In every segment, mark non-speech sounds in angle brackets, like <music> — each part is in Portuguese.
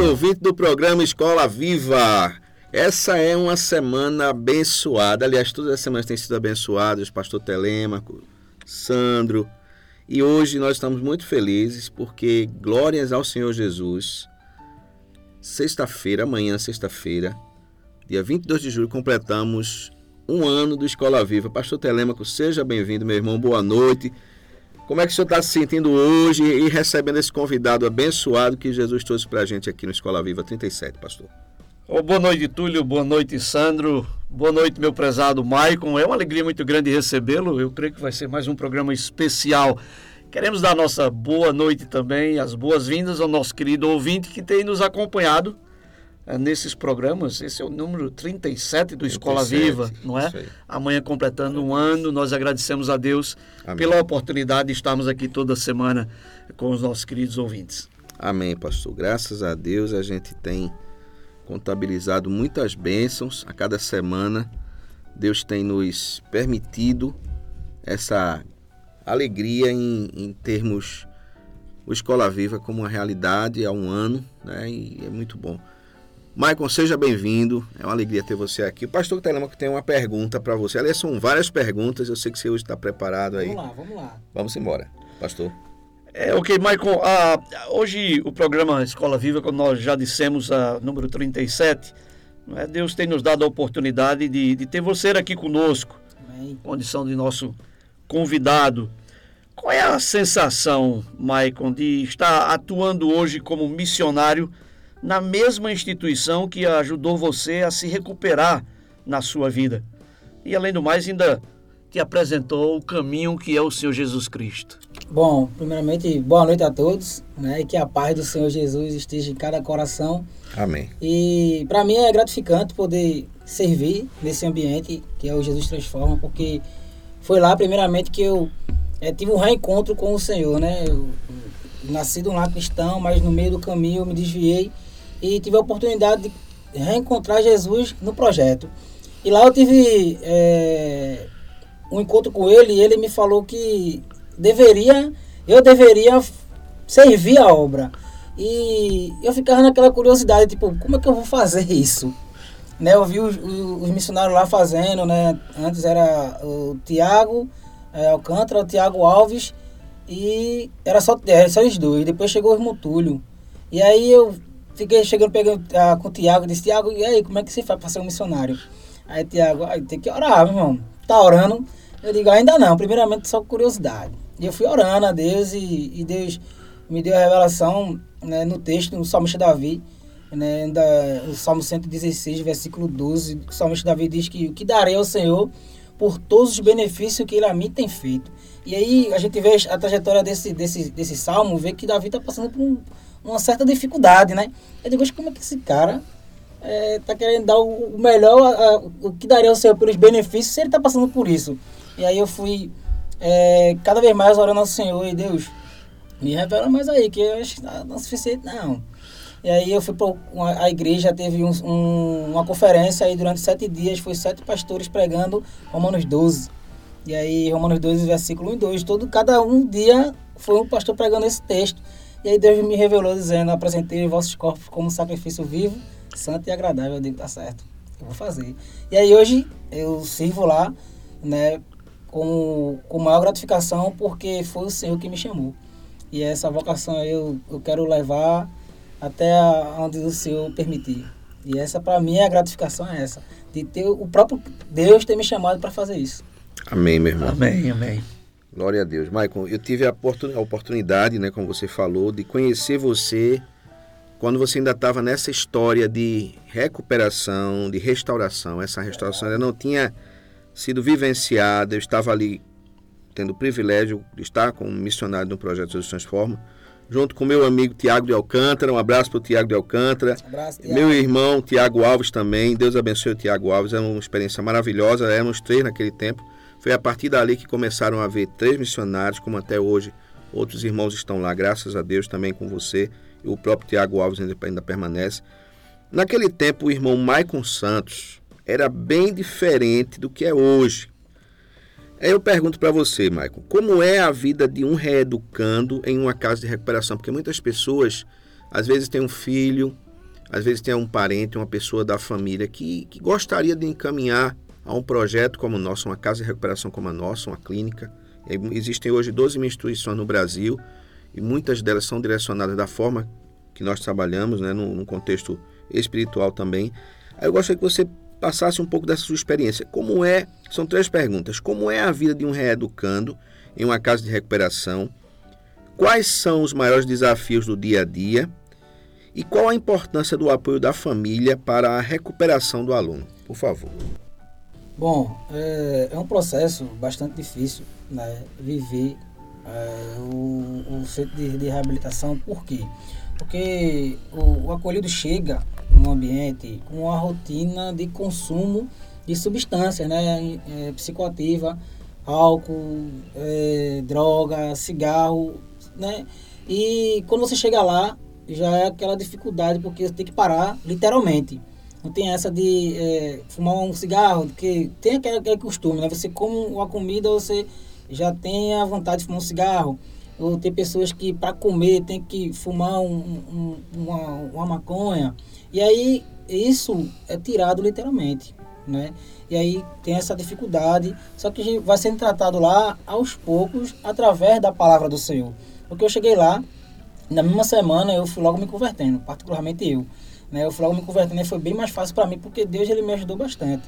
Noite, ouvinte do programa Escola Viva. Essa é uma semana abençoada. Aliás, todas as semanas têm sido abençoadas. Pastor Telêmaco, Sandro. E hoje nós estamos muito felizes porque, glórias ao Senhor Jesus, sexta-feira, amanhã, sexta-feira, dia 22 de julho, completamos um ano do Escola Viva. Pastor Telêmaco, seja bem-vindo, meu irmão. Boa noite. Como é que o senhor está se sentindo hoje e recebendo esse convidado abençoado que Jesus trouxe para a gente aqui no Escola Viva 37, pastor? Oh, boa noite, Túlio. Boa noite, Sandro. Boa noite, meu prezado Maicon. É uma alegria muito grande recebê-lo. Eu creio que vai ser mais um programa especial. Queremos dar nossa boa noite também, as boas-vindas ao nosso querido ouvinte que tem nos acompanhado nesses programas. Esse é o número 37 do 37, Escola Viva, não é? Amanhã completando um ano, nós agradecemos a Deus Amém. pela oportunidade de estarmos aqui toda semana com os nossos queridos ouvintes. Amém, pastor. Graças a Deus a gente tem contabilizado muitas bênçãos a cada semana. Deus tem nos permitido essa alegria em, em termos o Escola Viva como uma realidade há um ano, né? E é muito bom. Maicon, seja bem-vindo. É uma alegria ter você aqui. O pastor Telemaco tem uma pergunta para você. Aliás, são várias perguntas. Eu sei que você hoje está preparado aí. Vamos lá, vamos lá. Vamos embora, pastor. É, ok, Maicon. Ah, hoje o programa Escola Viva, como nós já dissemos, a número 37, é? Deus tem nos dado a oportunidade de, de ter você aqui conosco, Amém. condição de nosso convidado. Qual é a sensação, Maicon, de estar atuando hoje como missionário na mesma instituição que ajudou você a se recuperar na sua vida. E além do mais, ainda te apresentou o caminho que é o Senhor Jesus Cristo. Bom, primeiramente, boa noite a todos, né? E que a paz do Senhor Jesus esteja em cada coração. Amém. E para mim é gratificante poder servir nesse ambiente que é o Jesus Transforma, porque foi lá primeiramente que eu é, tive um reencontro com o Senhor, né? Eu, eu, nasci de um lar cristão, mas no meio do caminho eu me desviei e tive a oportunidade de reencontrar Jesus no projeto. E lá eu tive é, um encontro com ele e ele me falou que deveria, eu deveria servir a obra. E eu ficava naquela curiosidade, tipo, como é que eu vou fazer isso? Né, eu vi os, os missionários lá fazendo, né? Antes era o Tiago é, Alcântara, o Tiago Alves e era só, era só os dois. Depois chegou o Mutúlio. E aí eu Fiquei chegando pegando, ah, com o Tiago, disse, Tiago, e aí, como é que você faz para ser um missionário? Aí Tiago, aí tem que orar, meu irmão. Tá orando? Eu digo, ainda não, primeiramente só curiosidade. E eu fui orando a Deus e, e Deus me deu a revelação né, no texto, no Salmista Davi, né, da, o Salmo 116, versículo 12. O Salmista Davi diz que o que darei ao Senhor por todos os benefícios que ele a mim tem feito. E aí a gente vê a trajetória desse, desse, desse salmo, vê que Davi está passando por um uma certa dificuldade, né? Eu digo, como é que esse cara é, tá querendo dar o, melhor, a, a, o que daria ao Senhor pelos benefícios se ele tá passando por isso? E aí eu fui é, cada vez mais orando ao Senhor e Deus, me revela mais aí, que eu acho que não é suficiente, não. E aí eu fui para a igreja, teve um, um, uma conferência aí durante sete dias, foi sete pastores pregando Romanos 12. E aí, Romanos 12, versículo 1 e 2, todo, cada um dia foi um pastor pregando esse texto. E aí Deus me revelou dizendo, apresentei vossos corpos como sacrifício vivo, santo e agradável. Eu digo, tá certo, eu vou fazer. E aí hoje eu sirvo lá, né, com, com maior gratificação, porque foi o Senhor que me chamou. E essa vocação eu, eu quero levar até onde o Senhor permitir. E essa, para mim, a gratificação é essa, de ter o próprio Deus ter me chamado para fazer isso. Amém, meu irmão. Amém, amém. Glória a Deus. Maicon, eu tive a oportunidade, né, como você falou, de conhecer você quando você ainda estava nessa história de recuperação, de restauração, essa restauração ainda não tinha sido vivenciada, eu estava ali tendo o privilégio de estar como missionário no projeto Jesus Transforma, junto com meu amigo Tiago de Alcântara, um abraço para o Tiago de Alcântara, abraço, meu irmão Tiago Alves também, Deus abençoe o Tiago Alves, é uma experiência maravilhosa, éramos três naquele tempo, foi a partir dali que começaram a haver três missionários, como até hoje outros irmãos estão lá, graças a Deus também com você, e o próprio Tiago Alves ainda, ainda permanece. Naquele tempo, o irmão Maicon Santos era bem diferente do que é hoje. Aí eu pergunto para você, Maicon, como é a vida de um reeducando em uma casa de recuperação? Porque muitas pessoas, às vezes, têm um filho, às vezes tem um parente, uma pessoa da família que, que gostaria de encaminhar a um projeto como o nosso, uma casa de recuperação como a nossa, uma clínica. Existem hoje 12 mil instituições no Brasil e muitas delas são direcionadas da forma que nós trabalhamos, né, num, num contexto espiritual também. Aí eu gostaria que você passasse um pouco dessa sua experiência. Como é? São três perguntas. Como é a vida de um reeducando em uma casa de recuperação? Quais são os maiores desafios do dia a dia? E qual a importância do apoio da família para a recuperação do aluno? Por favor. Bom, é, é um processo bastante difícil, né? Viver é, o, o, centro de, de, reabilitação, por quê? Porque o, o acolhido chega num ambiente com uma rotina de consumo de substâncias, né? É, psicoativa, álcool, é, droga, cigarro, né? E quando você chega lá, já é aquela dificuldade, porque você tem que parar, literalmente. Não tem essa de é, fumar um cigarro, porque tem aquele, aquele costume, né? Você come uma comida, você já tem a vontade de fumar um cigarro. Ou tem pessoas que para comer tem que fumar um, um, uma, uma maconha. E aí isso é tirado literalmente, né? E aí tem essa dificuldade, só que vai sendo tratado lá aos poucos através da palavra do Senhor. Porque eu cheguei lá, na mesma semana eu fui logo me convertendo, particularmente eu. Né? Eu fui logo me convertendo e foi bem mais fácil para mim, porque Deus ele me ajudou bastante.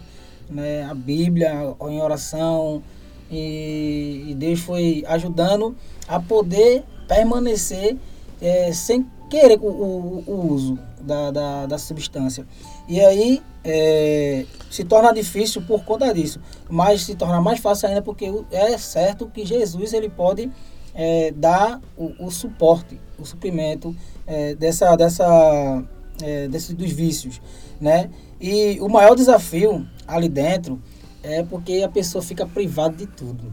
Né? A Bíblia, em oração, e, e Deus foi ajudando a poder permanecer é, sem querer o, o, o uso da, da, da, substância. E aí é, se torna difícil por conta disso, mas se torna mais fácil ainda porque é certo que Jesus ele pode é, dar o, o, suporte, o suprimento é, dessa, dessa, é, desse, dos vícios. Né? E o maior desafio ali dentro é porque a pessoa fica privada de tudo.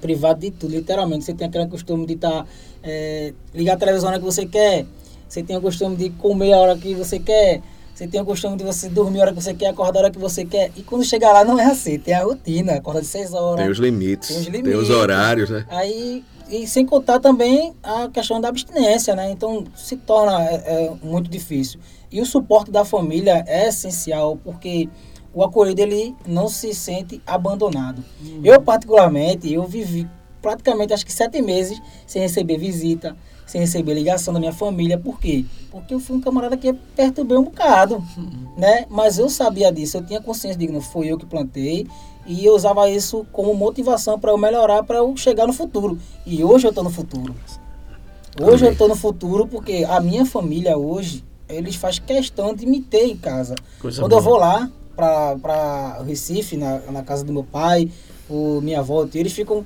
Privada de tudo, literalmente. Você tem aquele costume de estar. Tá, é, ligar a televisão na hora que você quer. Você tem o costume de comer a hora que você quer. Você tem o costume de você dormir a hora que você quer, acordar a hora que você quer. E quando chegar lá não é assim, tem a rotina, acorda de 6 horas. Tem os limites. Tem os, limites, tem os horários, né? Aí, e sem contar também a questão da abstinência, né? Então se torna é, é, muito difícil. E o suporte da família é essencial, porque o acolhido ele não se sente abandonado. Uhum. Eu, particularmente, eu vivi praticamente acho que sete meses sem receber visita, sem receber ligação da minha família. Por quê? Porque eu fui um camarada que perturbei um bocado, uhum. né? Mas eu sabia disso, eu tinha consciência de que não foi eu que plantei e eu usava isso como motivação para eu melhorar, para eu chegar no futuro. E hoje eu estou no futuro. Hoje Amém. eu estou no futuro porque a minha família hoje, eles faz questão de me ter em casa. Coisa Quando boa. eu vou lá, para Recife, na, na casa do meu pai, o minha avó, eles ficam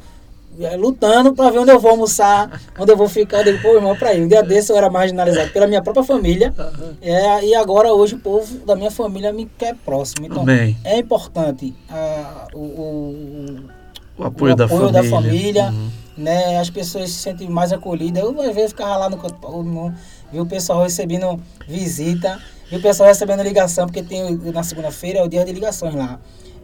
lutando para ver onde eu vou almoçar, onde eu vou ficar. Eu digo, pô, irmão, para ir. Um dia desse eu era marginalizado pela minha própria família. É, e agora, hoje, o povo da minha família me quer próximo. Então, Amém. é importante uh, o, o, o, apoio, o da apoio da família. Uhum. Né? As pessoas se sentem mais acolhidas. Eu, às vezes, ficava lá no canto, viu o pessoal recebendo visita. E o pessoal recebendo ligação, porque tem na segunda-feira é o dia de ligações lá.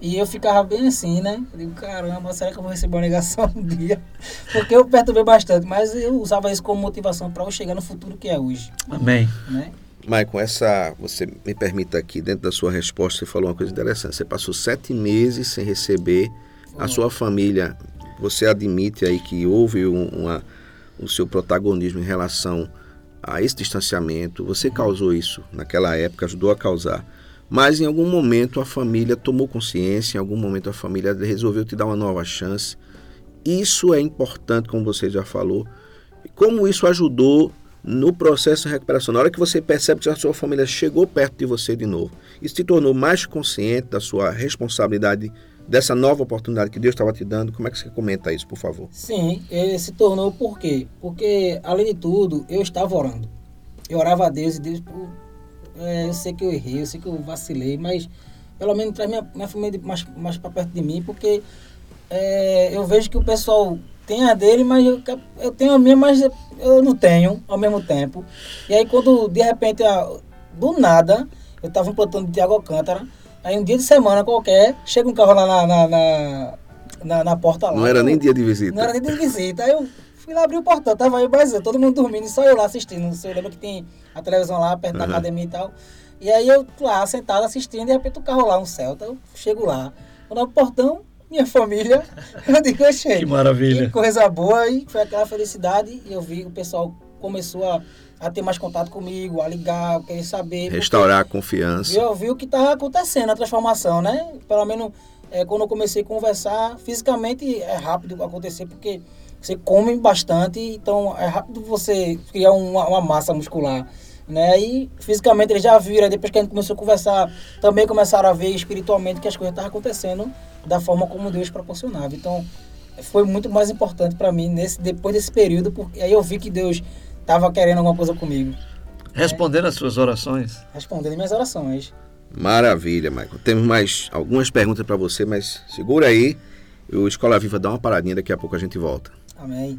E eu ficava bem assim, né? Eu digo, caramba, será que eu vou receber uma ligação um dia? <laughs> Porque eu perturbei bastante, mas eu usava isso como motivação para eu chegar no futuro que é hoje. Amém. Né? Maicon, essa, você me permita aqui, dentro da sua resposta, você falou uma coisa interessante. Você passou sete meses sem receber a sua família. Você admite aí que houve uma, o seu protagonismo em relação a esse distanciamento, você causou isso naquela época, ajudou a causar. Mas em algum momento a família tomou consciência, em algum momento a família resolveu te dar uma nova chance. Isso é importante, como você já falou. Como isso ajudou no processo de recuperação, na hora que você percebe que a sua família chegou perto de você de novo e se tornou mais consciente da sua responsabilidade dessa nova oportunidade que Deus estava te dando, como é que você comenta isso, por favor? Sim, ele se tornou por quê? Porque, além de tudo, eu estava orando. Eu orava a Deus e Deus, é, eu sei que eu errei, eu sei que eu vacilei, mas pelo menos traz minha, minha família mais, mais para perto de mim, porque é, eu vejo que o pessoal tem a dele, mas eu, eu tenho a minha, mas eu não tenho ao mesmo tempo. E aí quando de repente, do nada, eu estava implantando de Tiago Alcântara, aí um dia de semana qualquer, chega um carro lá na, na, na, na, na porta lá. Não era eu, nem dia de visita. Não era nem dia de visita. Aí eu fui lá abrir o portão, tava aí mas todo mundo dormindo, e só eu lá assistindo. Você lembra que tem a televisão lá perto uhum. da academia e tal. E aí eu lá sentado assistindo, de repente o carro lá, um Celta, eu chego lá. Quando abro o portão, minha família, <laughs> eu digo, achei. Que maravilha. Que coisa boa, e foi aquela felicidade, e eu vi o pessoal começou a, a ter mais contato comigo, a ligar, querer saber. Restaurar a confiança. Eu vi o que estava acontecendo, a transformação, né? Pelo menos é, quando eu comecei a conversar, fisicamente é rápido acontecer, porque você come bastante, então é rápido você criar uma, uma massa muscular. Né? E fisicamente eles já viram, depois que a gente começou a conversar, também começaram a ver espiritualmente que as coisas estavam acontecendo da forma como Deus proporcionava. Então, foi muito mais importante para mim nesse depois desse período, porque aí eu vi que Deus estava querendo alguma coisa comigo. Respondendo as suas orações? Respondendo minhas orações. Maravilha, Michael. Temos mais algumas perguntas para você, mas segura aí. O Escola Viva dá uma paradinha, daqui a pouco a gente volta. Amém.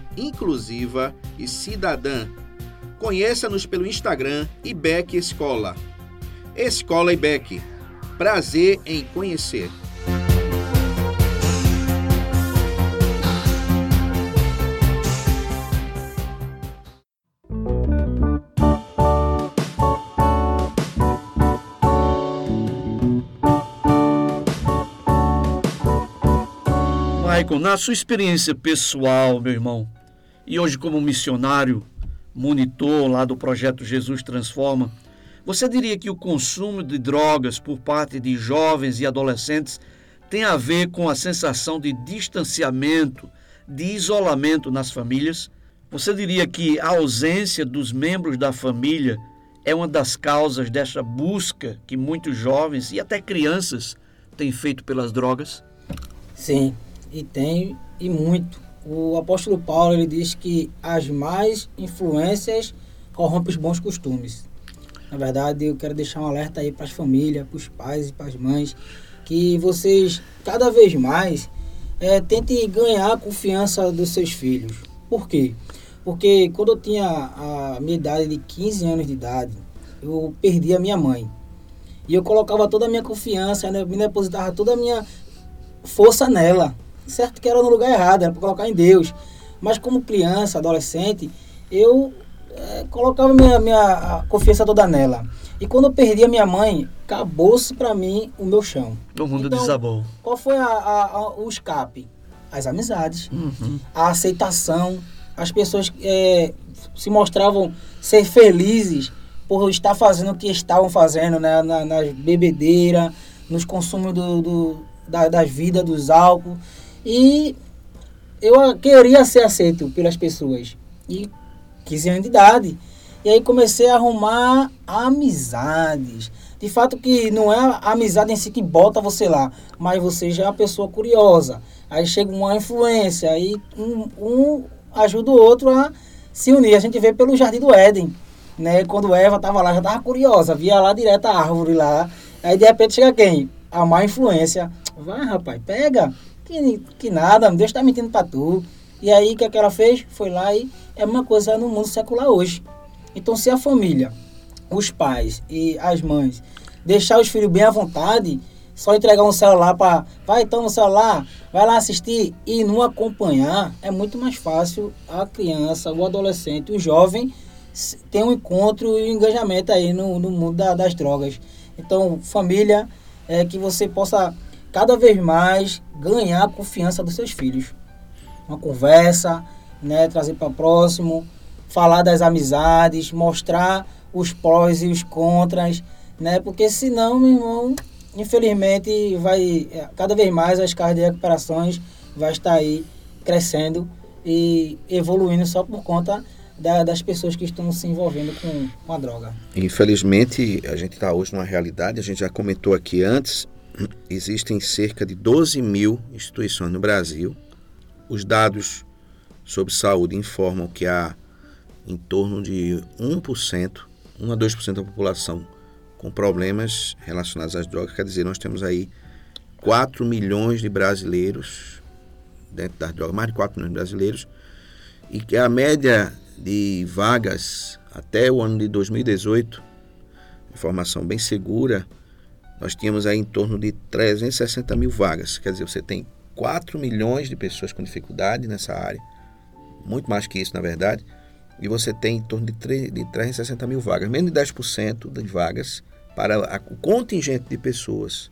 inclusiva e cidadã. Conheça-nos pelo Instagram IBEC Escola. Escola IBEC. Prazer em conhecer. Michael, na sua experiência pessoal, meu irmão, e hoje como missionário, monitor lá do projeto Jesus Transforma, você diria que o consumo de drogas por parte de jovens e adolescentes tem a ver com a sensação de distanciamento, de isolamento nas famílias? Você diria que a ausência dos membros da família é uma das causas dessa busca que muitos jovens e até crianças têm feito pelas drogas? Sim, e tem e muito. O apóstolo Paulo ele diz que as más influências corrompem os bons costumes. Na verdade, eu quero deixar um alerta aí para as famílias, para os pais e para as mães, que vocês cada vez mais é, tentem ganhar a confiança dos seus filhos. Por quê? Porque quando eu tinha a minha idade de 15 anos de idade, eu perdi a minha mãe. E eu colocava toda a minha confiança, né, me depositava toda a minha força nela. Certo que era no lugar errado, era para colocar em Deus. Mas como criança, adolescente, eu é, colocava minha, minha confiança toda nela. E quando eu perdi a minha mãe, acabou-se para mim o meu chão. O mundo então, desabou. Qual foi a, a, a, o escape? As amizades, uhum. a aceitação. As pessoas é, se mostravam ser felizes por estar fazendo o que estavam fazendo né, na, nas bebedeiras, nos consumos do, do, da, das vidas, dos álcool. E eu queria ser aceito pelas pessoas. E 15 anos de idade. E aí comecei a arrumar amizades. De fato que não é a amizade em si que bota você lá, mas você já é uma pessoa curiosa. Aí chega uma influência, aí um, um ajuda o outro a se unir. A gente vê pelo Jardim do Éden, né? Quando Eva estava lá, já estava curiosa, via lá direto a árvore lá. Aí de repente chega quem? A má influência. Vai, rapaz, pega. Que, que nada, Deus está mentindo para tu. E aí o que, é que ela fez? Foi lá e é uma coisa no mundo secular hoje. Então se a família, os pais e as mães deixar os filhos bem à vontade, só entregar um celular para vai então no celular, vai lá assistir e não acompanhar, é muito mais fácil a criança, o adolescente, o jovem ter um encontro e um engajamento aí no, no mundo da, das drogas. Então, família, é que você possa cada vez mais ganhar a confiança dos seus filhos. Uma conversa, né, trazer para próximo, falar das amizades, mostrar os prós e os contras, né? Porque senão, meu irmão, infelizmente vai cada vez mais as casas de recuperações vai estar aí crescendo e evoluindo só por conta da, das pessoas que estão se envolvendo com, com a droga. Infelizmente, a gente está hoje numa realidade, a gente já comentou aqui antes, existem cerca de 12 mil instituições no Brasil. Os dados sobre saúde informam que há em torno de 1%, 1 a 2% da população com problemas relacionados às drogas. Quer dizer, nós temos aí 4 milhões de brasileiros dentro das drogas, mais de 4 milhões de brasileiros, e que a média de vagas até o ano de 2018, informação bem segura, nós tínhamos aí em torno de 360 mil vagas. Quer dizer, você tem 4 milhões de pessoas com dificuldade nessa área, muito mais que isso, na verdade, e você tem em torno de, 3, de 360 mil vagas, menos de 10% das vagas para o contingente de pessoas.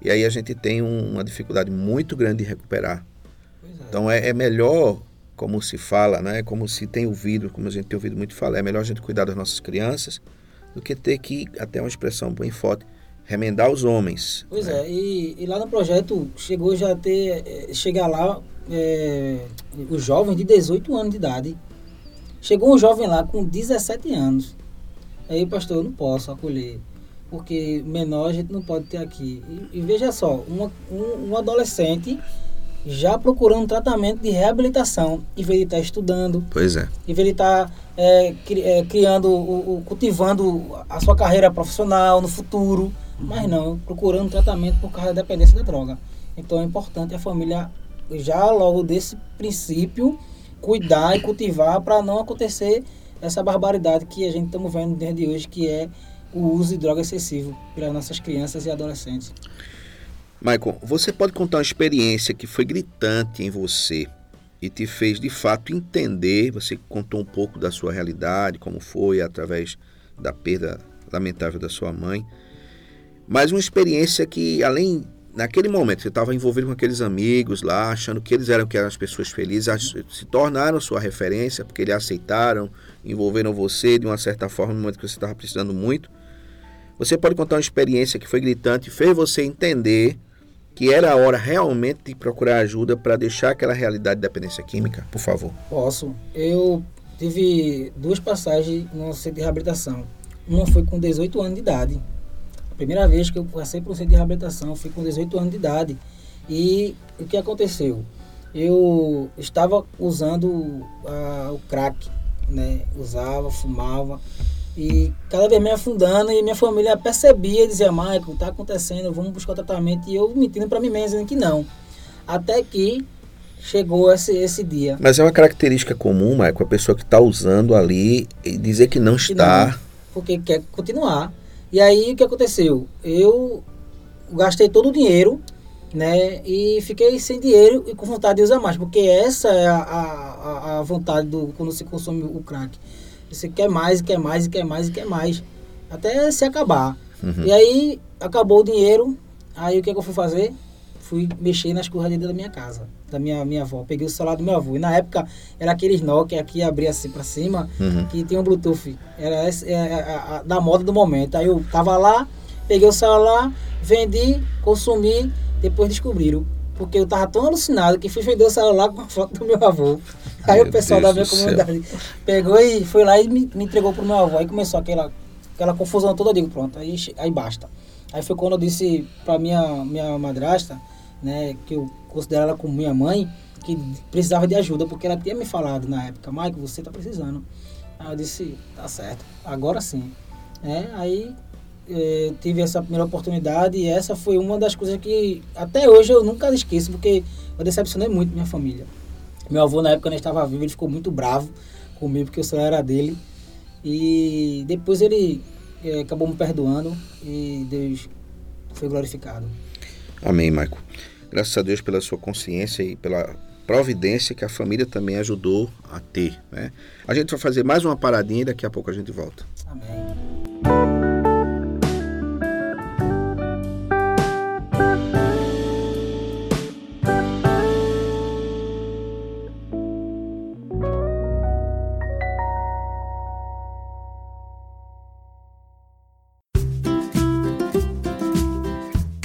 E aí a gente tem um, uma dificuldade muito grande de recuperar. É. Então é, é, melhor, como se fala, né? como se tem ouvido, como a gente tem ouvido muito falar, é melhor a gente cuidar das nossas crianças do que ter que, até uma expressão bem forte, remendar os homens. Pois né? é, e, e, lá no projeto chegou já a ter, eh, chegar lá, é, os jovens de 18 anos de idade. Chegou um jovem lá com 17 anos. Aí, pastor, eu não posso acolher porque menor a gente não pode ter aqui. E, e veja só, uma, um, um, adolescente já procurando tratamento de reabilitação, em vez de estar estudando. Pois é. Em vez de estar é, cri, é, criando, cultivando a sua carreira profissional no futuro. Mas não, procurando tratamento por causa da dependência da droga. Então é importante a família, já logo desse princípio, cuidar e cultivar para não acontecer essa barbaridade que a gente estamos vendo desde hoje, que é o uso de droga excessivo pelas nossas crianças e adolescentes. Michael, você pode contar uma experiência que foi gritante em você e te fez de fato entender, você contou um pouco da sua realidade, como foi através da perda lamentável da sua mãe, mas uma experiência que além naquele momento você estava envolvido com aqueles amigos lá, achando que eles eram que eram as pessoas felizes, se tornaram sua referência porque eles aceitaram, envolveram você de uma certa forma no momento que você estava precisando muito. Você pode contar uma experiência que foi gritante, fez você entender que era a hora realmente de procurar ajuda para deixar aquela realidade de dependência química, por favor? Posso. Eu tive duas passagens no centro de reabilitação. Uma foi com 18 anos de idade. Primeira vez que eu passei por um centro de reabilitação foi com 18 anos de idade. E o que aconteceu? Eu estava usando uh, o crack, né? Usava, fumava. E cada vez me afundando e minha família percebia e dizia, Michael, tá acontecendo, vamos buscar o tratamento. E eu mentindo para mim mesmo, dizendo que não. Até que chegou esse, esse dia. Mas é uma característica comum, Michael, a pessoa que está usando ali e dizer que não está. Não, porque quer continuar. E aí o que aconteceu? Eu gastei todo o dinheiro, né? E fiquei sem dinheiro e com vontade de usar mais, porque essa é a, a, a vontade do quando se consome o crack você quer mais, quer mais, quer mais, quer mais. Até se acabar. Uhum. E aí, acabou o dinheiro. Aí, o que, é que eu fui fazer? Fui mexer na escorregadeira da minha casa, da minha, minha avó. Peguei o celular do meu avô. E na época, era aqueles Nokia que abria assim pra cima, uhum. que tinha um Bluetooth. Era esse, é, é, a, da moda do momento. Aí eu tava lá, peguei o celular, vendi, consumi. Depois descobriram porque eu tava tão alucinado que fui vender o celular com a foto do meu avô. Aí meu o pessoal Deus da minha comunidade céu. pegou e foi lá e me, me entregou pro meu avô. Aí começou aquela, aquela confusão toda, eu digo, pronto, aí, aí basta. Aí foi quando eu disse pra minha, minha madrasta, né, que eu considero ela como minha mãe, que precisava de ajuda, porque ela tinha me falado na época, Mike, você tá precisando. Aí eu disse, tá certo, agora sim. É, aí é, tive essa primeira oportunidade e essa foi uma das coisas que até hoje eu nunca esqueço, porque eu decepcionei muito minha família. Meu avô, na época, ele estava vivo, ele ficou muito bravo comigo, porque o celular era dele. E depois ele é, acabou me perdoando e Deus foi glorificado. Amém, Marco. Graças a Deus pela sua consciência e pela providência que a família também ajudou a ter. Né? A gente vai fazer mais uma paradinha e daqui a pouco a gente volta. Amém.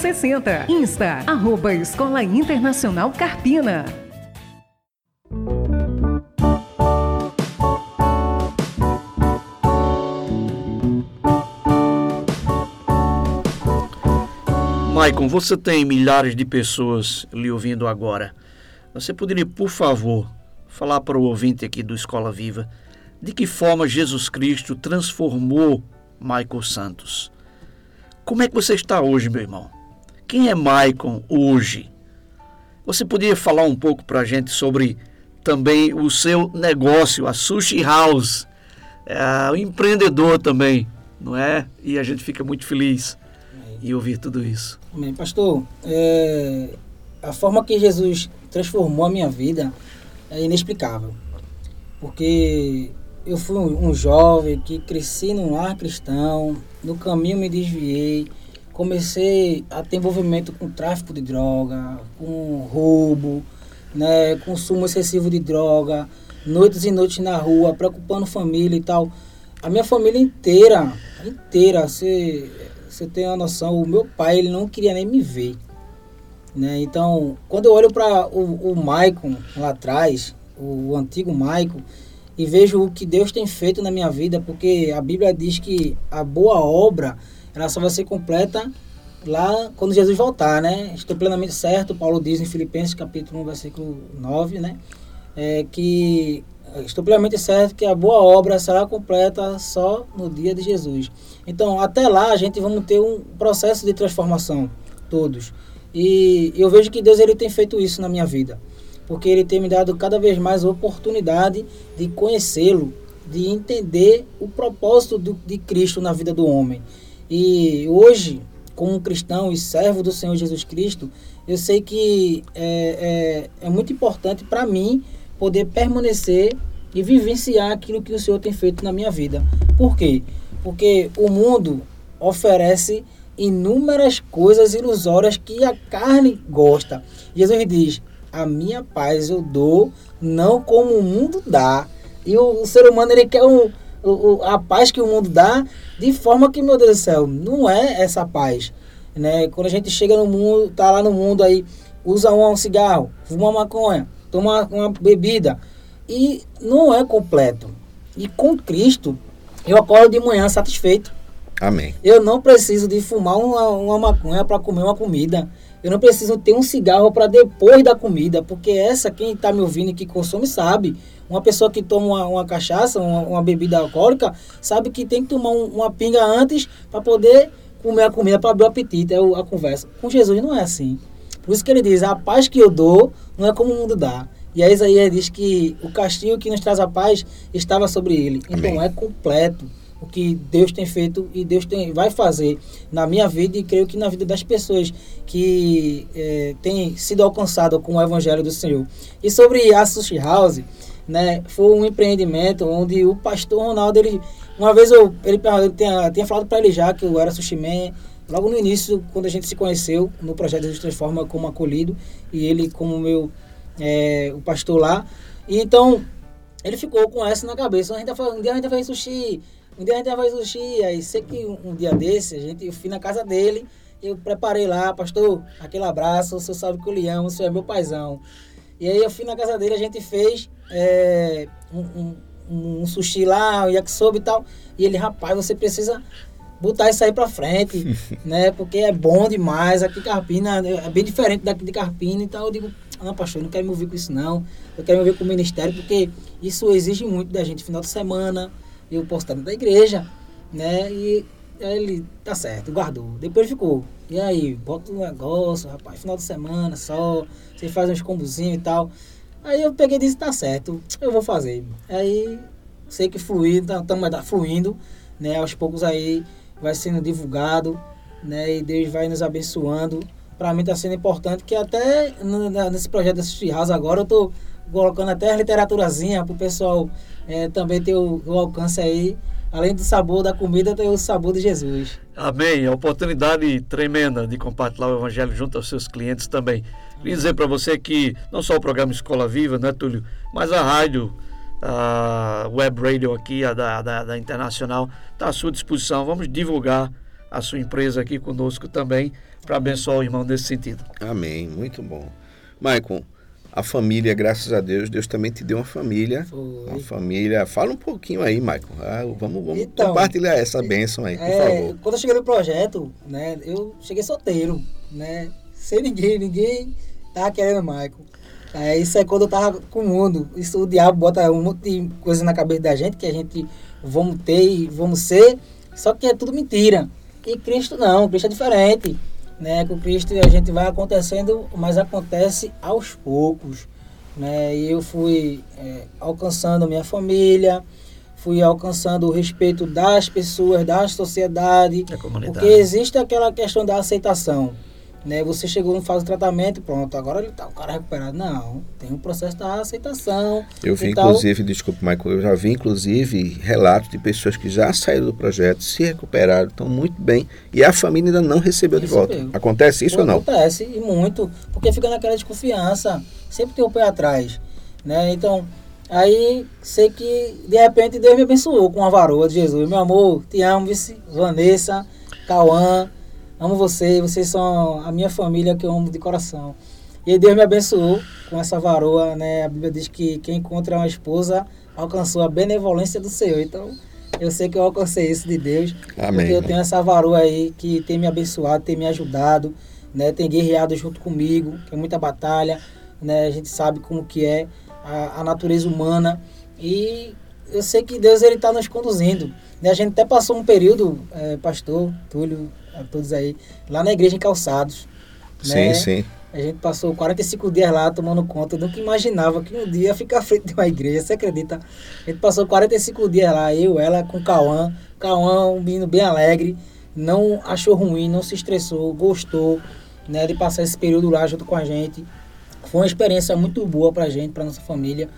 60. Insta, arroba Escola Internacional Carpina. Maicon, você tem milhares de pessoas lhe ouvindo agora. Você poderia, por favor, falar para o ouvinte aqui do Escola Viva de que forma Jesus Cristo transformou Michael Santos? Como é que você está hoje, meu irmão? Quem é Maicon hoje? Você poderia falar um pouco para a gente sobre também o seu negócio, a Sushi House, é, o empreendedor também, não é? E a gente fica muito feliz em ouvir tudo isso. Amém. Pastor, é, a forma que Jesus transformou a minha vida é inexplicável. Porque eu fui um, jovem que cresci num lar cristão, no caminho me desviei, comecei a ter envolvimento com tráfico de droga, com roubo, né, consumo excessivo de droga, noites e noites na rua, preocupando família e tal. A minha família inteira, inteira, você, tem uma noção, o meu pai ele não queria nem me ver. Né? Então, quando eu olho para o, o Maicon lá atrás, o, o antigo Maicon, e vejo o que Deus tem feito na minha vida, porque a Bíblia diz que a boa obra ela só vai ser completa lá quando Jesus voltar, né? Estou plenamente certo, Paulo diz em Filipenses capítulo 1, versículo 9, né? É que estou plenamente certo que a boa obra será completa só no dia de Jesus. Então, até lá a gente vamos ter um processo de transformação todos. E eu vejo que Deus ele tem feito isso na minha vida, porque ele tem me dado cada vez mais oportunidade de conhecê-lo, de entender o propósito do, de Cristo na vida do homem. E hoje, como cristão e servo do Senhor Jesus Cristo, eu sei que é, é, é muito importante para mim poder permanecer e vivenciar aquilo que o Senhor tem feito na minha vida. Por quê? Porque o mundo oferece inúmeras coisas ilusórias que a carne gosta. Jesus diz: A minha paz eu dou, não como o mundo dá. E o, ser humano ele quer um, o, a paz que o mundo dá, de forma que, meu Deus do céu, não é essa paz. Né? Quando a gente chega no mundo, tá lá no mundo aí, usa um, um cigarro, fuma uma maconha, toma uma, uma bebida, e não é completo. E com Cristo, eu acordo de manhã satisfeito. Amém. Eu não preciso de fumar uma, uma maconha para comer uma comida. Eu não preciso ter um cigarro para depois da comida, porque essa, quem está me ouvindo e que consome, sabe. Uma pessoa que toma uma, uma cachaça, uma, uma, bebida alcoólica, sabe que tem que tomar um, uma pinga antes para poder comer a comida, para abrir o apetite, é a conversa. Com Jesus não é assim. Por isso que ele diz: a paz que eu dou não é como o mundo dá. E aí Isaías diz que o castigo que nos traz a paz estava sobre ele. Amém. Então é completo o que Deus tem feito e Deus tem, vai fazer na minha vida e creio que na vida das pessoas que é, têm sido alcançadas com o Evangelho do Senhor. E sobre a Sushi House, né, foi um empreendimento onde o pastor Ronaldo, ele, uma vez eu, ele, tinha, tinha falado para ele já que eu era sushi man, logo no início, quando a gente se conheceu no projeto Jesus Transforma como acolhido, e ele como meu, é, o pastor lá. E então, ele ficou com essa na cabeça. Um dia a gente vai fazer sushi, um dia a gente vai fazer sushi. Aí sei que um, um, dia desse, a gente, eu fui na casa dele, eu preparei lá, pastor, aquele abraço, o senhor sabe que eu lhe amo, o senhor é meu paizão. E aí eu fui na casa dele, a gente fez é, um, um, um, sushi lá, um yakisoba e tal. E ele, rapaz, você precisa botar isso aí pra frente, <laughs> né? Porque é bom demais. Aqui Carpina é bem diferente daqui de Carpina. Então eu digo, não, pastor, eu não quero me ouvir com isso não. Eu quero me ouvir com o ministério, porque isso exige muito da gente. Final de semana, eu posso estar dentro da igreja, né? E aí ele, tá certo, guardou. Depois ele ficou. E aí, bota um negócio, rapaz, final de semana só, você faz uns combozinhos e tal. Aí eu peguei e disse, tá certo, eu vou fazer. Aí sei que fluindo, estamos tá, fluindo, né? Aos poucos aí vai sendo divulgado, né? E Deus vai nos abençoando. Para mim está sendo importante que até nesse projeto da City House agora eu estou colocando até a literaturazinha para o pessoal é, também ter o, o, alcance aí. Além do sabor da comida, tem o sabor de Jesus. Amém. A oportunidade tremenda de compartilhar o Evangelho junto aos seus clientes também. Queria dizer para você que não só o programa Escola Viva, né, Túlio, mas a rádio a web radio aqui, a da, da, da Internacional, está à sua disposição. Vamos divulgar a sua empresa aqui conosco também, para abençoar o irmão nesse sentido. Amém, muito bom. Maicon, a família, graças a Deus, Deus também te deu uma família. Foi. Uma família. Fala um pouquinho aí, Maicon. Ah, vamos vamos então, compartilhar essa bênção aí, por é, favor. Quando eu cheguei no projeto, né, eu cheguei solteiro, né? Sem ninguém, ninguém tava querendo Maicon. É, isso é quando eu tava com o mundo. Isso o diabo bota um monte de coisa na cabeça da gente que a gente vamos ter e vamos ser. Só que é tudo mentira. E Cristo não, Cristo é diferente. Né? Com Cristo a gente vai acontecendo, mas acontece aos poucos. Né? E eu fui é, alcançando minha família, fui alcançando o respeito das pessoas, da sociedade. Da porque existe aquela questão da aceitação né? Você chegou no fase de tratamento, pronto, agora ele tá o cara recuperado. Não, tem um processo da aceitação. Eu vi, inclusive, desculpe, Michael, eu já vi, inclusive, relatos de pessoas que já saíram do projeto, se recuperaram, estão muito bem, e a família ainda não recebeu, recebeu. de volta. Acontece isso Pô, ou não? Acontece, e muito, porque fica naquela desconfiança, sempre tem o um pé atrás, né? Então, aí sei que, de repente, Deus me abençoou com a varoa de Jesus. Meu amor, te amo, vice, Vanessa, Cauã, amo vocês, vocês são a minha família que eu amo de coração. E Deus me abençoou com essa varoa, né? A Bíblia diz que quem encontra uma esposa alcançou a benevolência do Senhor. Então, eu sei que eu alcancei isso de Deus. Amém. Porque eu tenho essa varoa aí que tem me abençoado, tem me ajudado, né? Tem guerreado junto comigo, tem muita batalha, né? A gente sabe como que é a, a natureza humana. E eu sei que Deus ele está nos conduzindo. Né? A gente até passou um período, é, pastor Túlio, a todos aí, lá na igreja em Calçados. Né? Sim, sim. A gente passou 45 dias lá tomando conta. Nunca imaginava que um dia ficar à frente de uma igreja, você acredita? A gente passou 45 dias lá, eu, ela, com o Cauã. Cauã, um menino bem alegre, não achou ruim, não se estressou, gostou né, de passar esse período lá junto com a gente. Foi uma experiência muito boa pra gente, pra nossa família,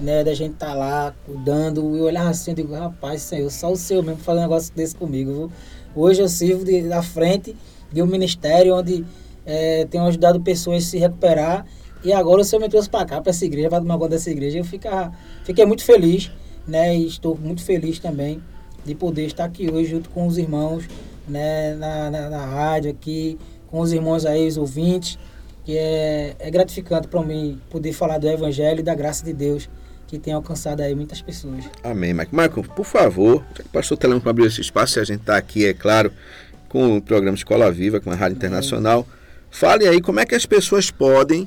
né? Da gente tá lá cuidando. Eu olhava assim e digo, rapaz, Senhor, só o Senhor mesmo fazer um negócio desse comigo, viu? Hoje eu sirvo de, da frente de um ministério onde é, tenho ajudado pessoas a se recuperar. E agora o Senhor me trouxe para cá, para essa igreja, para tomar conta dessa igreja. Eu fica, fiquei muito feliz, né? E estou muito feliz também de poder estar aqui hoje junto com os irmãos, né? Na, na, na rádio aqui, com os irmãos aí, os ouvintes. Que é, é gratificante para mim poder falar do Evangelho e da graça de Deus que tem alcançado aí muitas pessoas. Amém, Marco. Marco, por favor, o pastor Telão para abrir esse espaço, e a gente está aqui, é claro, com o programa Escola Viva, com a Rádio Internacional. Fale aí como é que as pessoas podem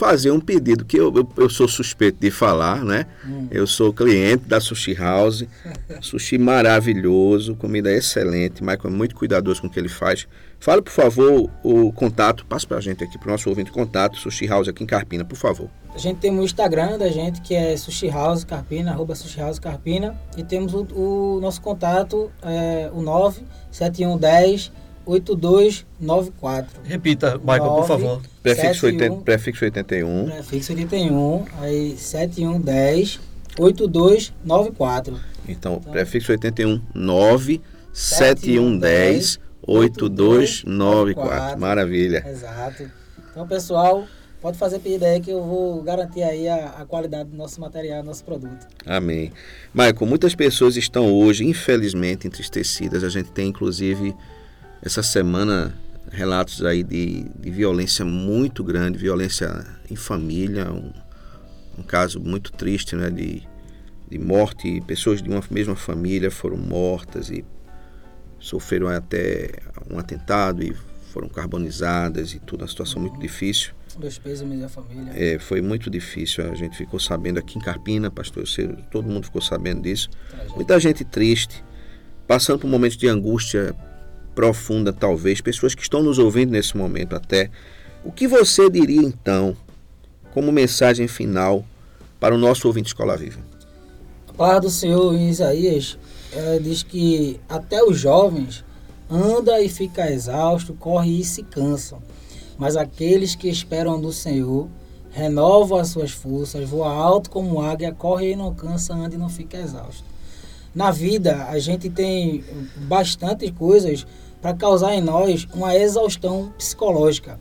fazer um pedido, que eu, eu, eu sou suspeito de falar, né? Hum. Eu sou cliente da Sushi House, <laughs> sushi maravilhoso, comida excelente, Michael é muito cuidadoso com o que ele faz. Fale, por favor, o contato, passe para a gente aqui, para o nosso ouvinte, contato, Sushi House aqui em Carpina, por favor. A gente tem o Instagram da gente, que é Sushi House Carpina, arroba Sushi House Carpina, e temos o, o nosso contato, é, o 97110 8294. Repita, Michael, por favor. Prefixo, 71, 80, prefixo 81. Prefixo 81, aí 7110 8294. Então, então prefixo 81 9 7110 8294. Maravilha. Exato. Então, pessoal, pode fazer pedido aí que eu vou garantir aí a, a qualidade do nosso material, do nosso produto. Amém. Michael, muitas pessoas estão hoje, infelizmente, entristecidas. A gente tem, inclusive, essa semana relatos aí de, de violência muito grande, violência em família, um, um caso muito triste, né, de, de morte, pessoas de uma mesma família foram mortas e sofreram até um atentado e foram carbonizadas e tudo, uma situação muito difícil. Dois pesos da família. É, foi muito difícil. A gente ficou sabendo aqui em Carpina, pastor, sei, todo mundo ficou sabendo disso. Muita gente triste, passando por momentos de angústia profunda, talvez, pessoas que estão nos ouvindo nesse momento até. O que você diria então, como mensagem final para o nosso ouvinte Escola Viva? A palavra do Senhor em Isaías diz que até os jovens anda e fica exausto, corre e se cansam. Mas aqueles que esperam do Senhor renovam as suas forças, voa alto como águia, corre e não cansa, anda e não fica exausto. Na vida, a gente tem bastante coisas para causar em nós uma exaustão psicológica.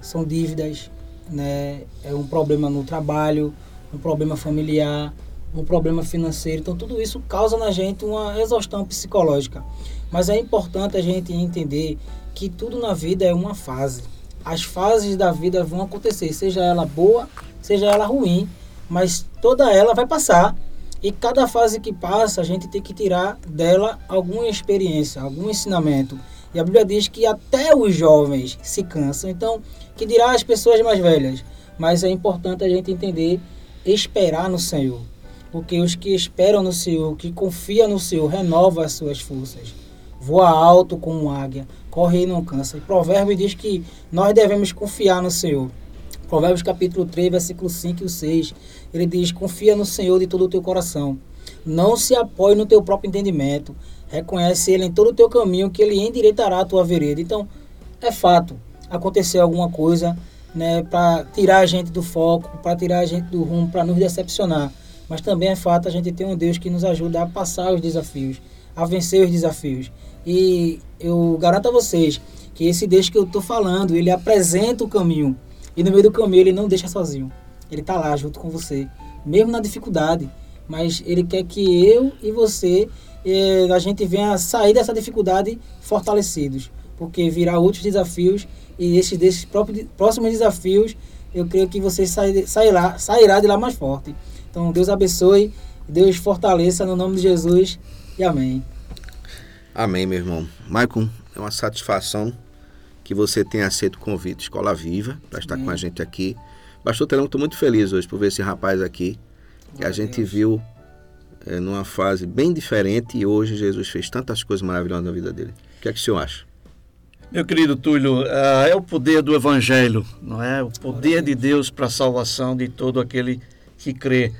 São dívidas, né? é um problema no trabalho, um problema familiar, um problema financeiro. Então, tudo isso causa na gente uma exaustão psicológica. Mas é importante a gente entender que tudo na vida é uma fase. As fases da vida vão acontecer, seja ela boa, seja ela ruim, mas toda ela vai passar e cada fase que passa, a gente tem que tirar dela alguma experiência, algum ensinamento. E a Bíblia diz que até os jovens se cansam. Então, que dirá as pessoas mais velhas? Mas é importante a gente entender, esperar no Senhor. Porque os que esperam no Senhor, que confiam no Senhor, renovam as suas forças. Voa alto como águia, corre e não cansa. E provérbio diz que nós devemos confiar no Senhor. Provérbios capítulo 3, versículo 5 e 6, ele diz, confia no Senhor de todo o teu coração. Não se apoie no teu próprio entendimento. Reconhece Ele em todo o teu caminho, que Ele endireitará a tua vereda. Então, é fato. Aconteceu alguma coisa né, para tirar a gente do foco, para tirar a gente do rumo, para nos decepcionar. Mas também é fato a gente ter um Deus que nos ajuda a passar os desafios, a vencer os desafios. E eu garanto a vocês que esse Deus que eu estou falando, ele apresenta o caminho e no meio do caminho ele não deixa sozinho. Ele está lá junto com você, mesmo na dificuldade. Mas ele quer que eu e você, eh, a gente venha sair dessa dificuldade fortalecidos. Porque virá outros desafios e esses desses próprios, próximos desafios, eu creio que você sairá, sairá de lá mais forte. Então Deus abençoe, Deus fortaleça no nome de Jesus e amém. Amém, meu irmão. Maicon, é uma satisfação que você tenha aceito o convite Escola Viva para estar com a gente aqui. Pastor Telão, estou muito feliz hoje por ver esse rapaz aqui, que a gente Deus. viu é, numa fase bem diferente e hoje Jesus fez tantas coisas maravilhosas na vida dele. O que é que o senhor acha? Meu querido Túlio, uh, é o poder do Evangelho, não é? O poder de Deus para a salvação de todo aquele que crê.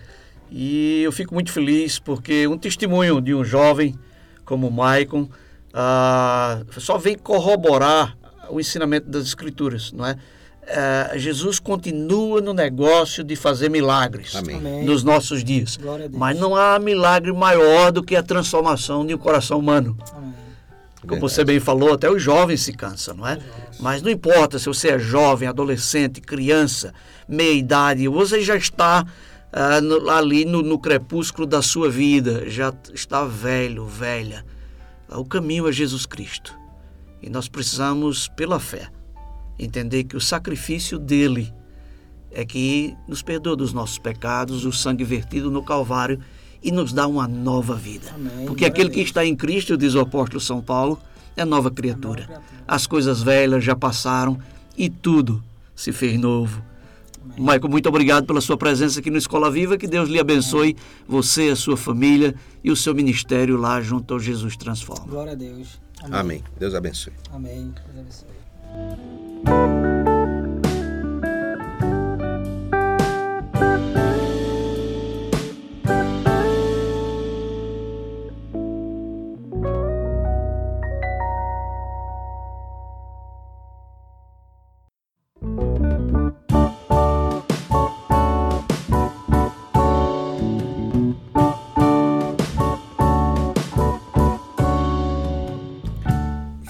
E eu fico muito feliz porque um testemunho de um jovem como Maicon uh, só vem corroborar o ensinamento das Escrituras, não é? Uh, Jesus continua no negócio de fazer milagres Amém. nos nossos dias. Mas não há milagre maior do que a transformação de um coração humano. Amém. Como você bem falou, até os jovens se cansam, não é? Mas não importa se você é jovem, adolescente, criança, meia idade, você já está uh, no, ali no, no crepúsculo da sua vida, já está velho, velha. O caminho é Jesus Cristo. E nós precisamos, pela fé, entender que o sacrifício dele é que nos perdoa dos nossos pecados, o sangue vertido no Calvário e nos dá uma nova vida. Amém. Porque aquele que está em Cristo, diz o apóstolo São Paulo, é nova criatura. As coisas velhas já passaram e tudo se fez novo. Michael, muito obrigado pela sua presença aqui no Escola Viva. Que Deus lhe abençoe, você, a sua família e o seu ministério lá junto ao Jesus Transforma. Glória a Deus. Amém. Amém. Deus abençoe. Amém. Deus abençoe.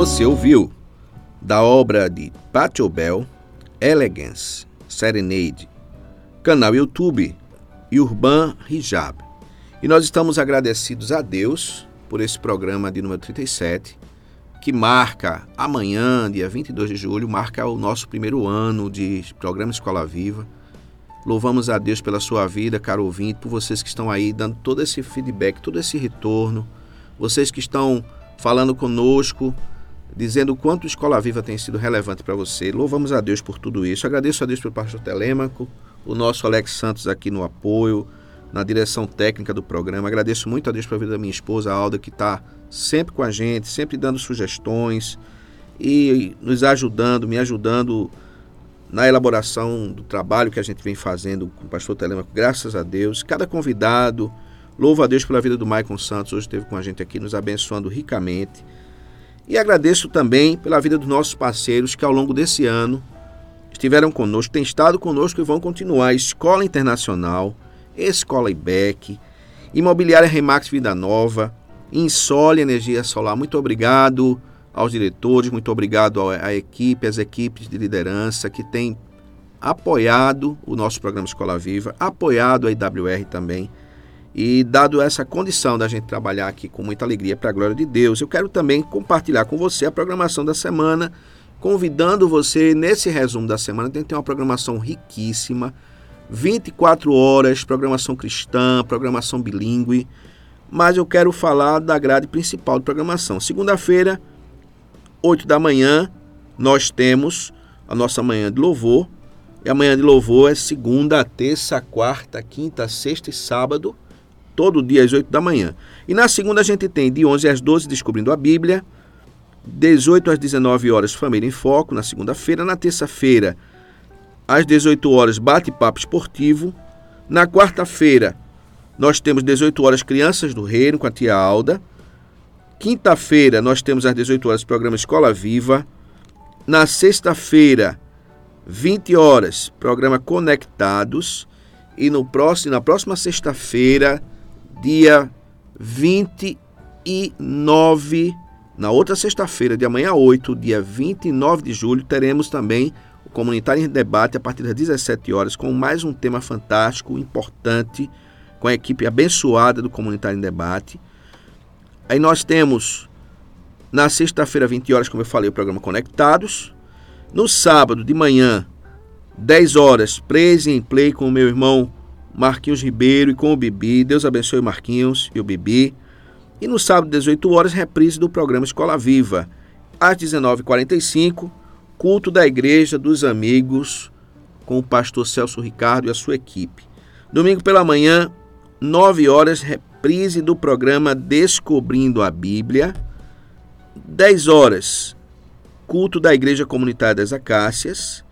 Você ouviu da obra de Patio Bell, Elegance, Serenade, canal YouTube Urban Hijab. E nós estamos agradecidos a Deus por esse programa de número 37, que marca amanhã, dia 22 de julho, marca o nosso primeiro ano de programa Escola Viva. Louvamos a Deus pela sua vida, caro ouvinte, por vocês que estão aí dando todo esse feedback, todo esse retorno, vocês que estão falando conosco, dizendo o quanto Escola Viva tem sido relevante para você. Louvamos a Deus por tudo isso. Agradeço a Deus pelo pastor Telêmaco, o nosso Alex Santos aqui no apoio, na direção técnica do programa. Agradeço muito a Deus pela vida da minha esposa, Alda, que está sempre com a gente, sempre dando sugestões e nos ajudando, me ajudando na elaboração do trabalho que a gente vem fazendo com o pastor Telêmaco, graças a Deus. Cada convidado, louvo a Deus pela vida do Maicon Santos, hoje esteve com a gente aqui, nos abençoando ricamente. E agradeço também pela vida dos nossos parceiros que ao longo desse ano estiveram conosco, têm estado conosco e vão continuar. Escola Internacional, Escola IBEC, Imobiliária Remax Vida Nova, Insole Energia Solar. Muito obrigado aos diretores, muito obrigado à equipe, às equipes de liderança que têm apoiado o nosso programa Escola Viva, apoiado a IWR também e dado essa condição da gente trabalhar aqui com muita alegria para a glória de Deus, eu quero também compartilhar com você a programação da semana, convidando você nesse resumo da semana, tem que ter uma programação riquíssima, 24 horas, programação cristã, programação bilíngue, mas eu quero falar da grade principal de programação. Segunda-feira, 8 da manhã, nós temos a nossa manhã de louvor, e a manhã de louvor é segunda, terça, quarta, quinta, sexta e sábado, todo dia às 8 da manhã. E na segunda a gente tem de 11 às 12 Descobrindo a Bíblia, 18 às 19 horas Família em Foco, na segunda-feira. Na terça-feira, às 18 horas Bate-Papo Esportivo. Na quarta-feira, nós temos 18 horas Crianças do Reino com a tia Alda. Quinta-feira, nós temos às 18 horas programa Escola Viva. Na sexta-feira, 20 horas, programa Conectados. E no próximo, na próxima sexta-feira, dia 29, na outra sexta-feira, de amanhã 8, dia 29 de julho, teremos também o Comunitário em Debate a partir das 17 horas, com mais um tema fantástico, importante, com a equipe abençoada do Comunitário em Debate. Aí nós temos, na sexta-feira, 20 horas, como eu falei, o programa Conectados. No sábado, de manhã, 10 horas, Praise em Play com o meu irmão Marquinhos Ribeiro e com o Bibi. Deus abençoe o Marquinhos e o Bibi. E no sábado, 18 horas, reprise do programa Escola Viva. Às 19h45, culto da Igreja dos Amigos com o pastor Celso Ricardo e a sua equipe. Domingo pela manhã, 9 horas, reprise do programa Descobrindo a Bíblia. 10 horas, culto da Igreja Comunitária das Acácias.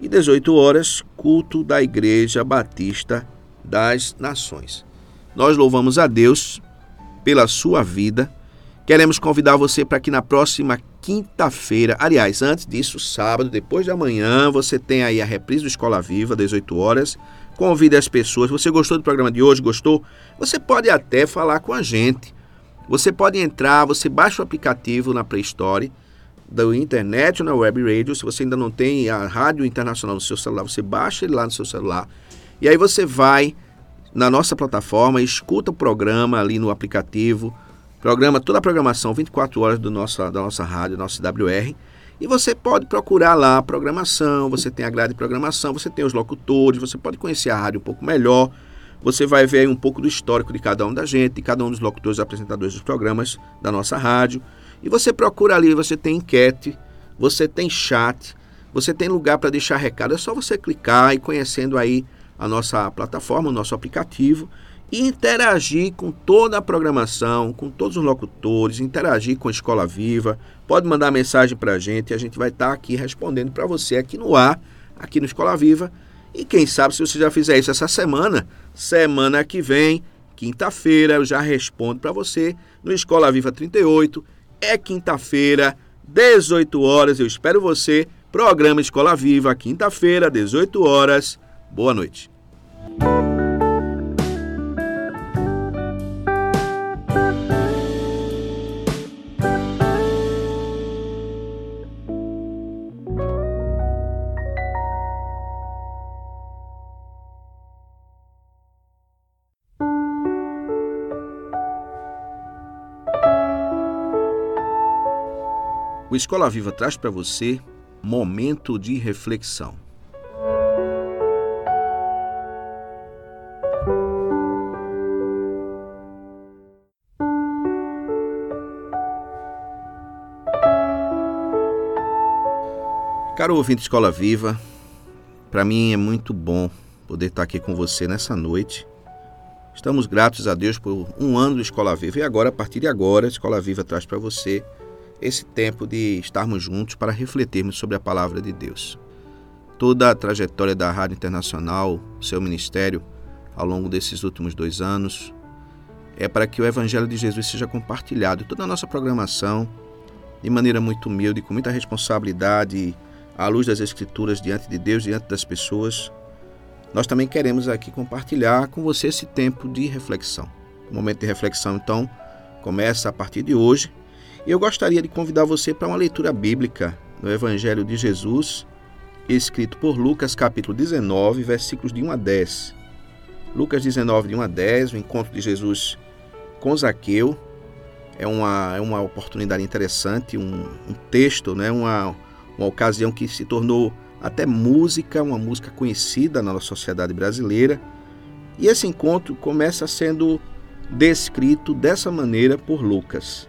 e 18 horas, culto da Igreja Batista das Nações. Nós louvamos a Deus pela sua vida. Queremos convidar você para que na próxima quinta-feira, aliás, antes disso, sábado, depois de amanhã, você tem aí a reprise do Escola Viva, 18 horas. Convide as pessoas. Você gostou do programa de hoje? Gostou? Você pode até falar com a gente. Você pode entrar, você baixa o aplicativo na Play Store ou na web radio. Se você ainda não tem a rádio internacional no seu celular, você baixa ele lá no seu celular. E aí você vai na nossa plataforma, escuta o programa ali no aplicativo, programa toda a programação 24 horas do nossa, da nossa rádio, nossa WR. E você pode procurar lá a programação, você tem a grade de programação, você tem os locutores, você pode conhecer a rádio um pouco melhor. Você vai ver um pouco do histórico de cada um da gente, de cada um dos locutores e apresentadores dos programas da nossa rádio. E você procura ali, você tem enquete, você tem chat, você tem lugar para deixar recado. É só você clicar e conhecendo aí a nossa plataforma, o nosso aplicativo e interagir com toda a programação, com todos os locutores, interagir com a Escola Viva. Pode mandar mensagem para a gente e a gente vai estar tá aqui respondendo para você aqui no ar, aqui no Escola Viva. E quem sabe se você já fizer isso essa semana, semana que vem, quinta-feira, eu já respondo para você no Escola Viva 38. É quinta-feira, 18 horas. Eu espero você. Programa Escola Viva, quinta-feira, 18 horas. Boa noite. O Escola Viva traz para você momento de reflexão. Caro ouvinte Escola Viva, para mim é muito bom poder estar aqui com você nessa noite. Estamos gratos a Deus por um ano de Escola Viva e agora, a partir de agora, a Escola Viva traz para você esse tempo de estarmos juntos para refletirmos sobre a palavra de Deus. Toda a trajetória da Rádio Internacional, seu ministério, ao longo desses últimos dois anos, é para que o Evangelho de Jesus seja compartilhado. Toda a nossa programação, de maneira muito humilde, com muita responsabilidade à luz das Escrituras diante de Deus, diante das pessoas, nós também queremos aqui compartilhar com você esse tempo de reflexão. O momento de reflexão, então, começa a partir de hoje. E eu gostaria de convidar você para uma leitura bíblica no Evangelho de Jesus, escrito por Lucas, capítulo 19, versículos de 1 a 10. Lucas 19, de 1 a 10, o encontro de Jesus com Zaqueu. É uma, é uma oportunidade interessante, um, um texto, né? uma, uma ocasião que se tornou até música, uma música conhecida na sociedade brasileira. E esse encontro começa sendo descrito dessa maneira por Lucas.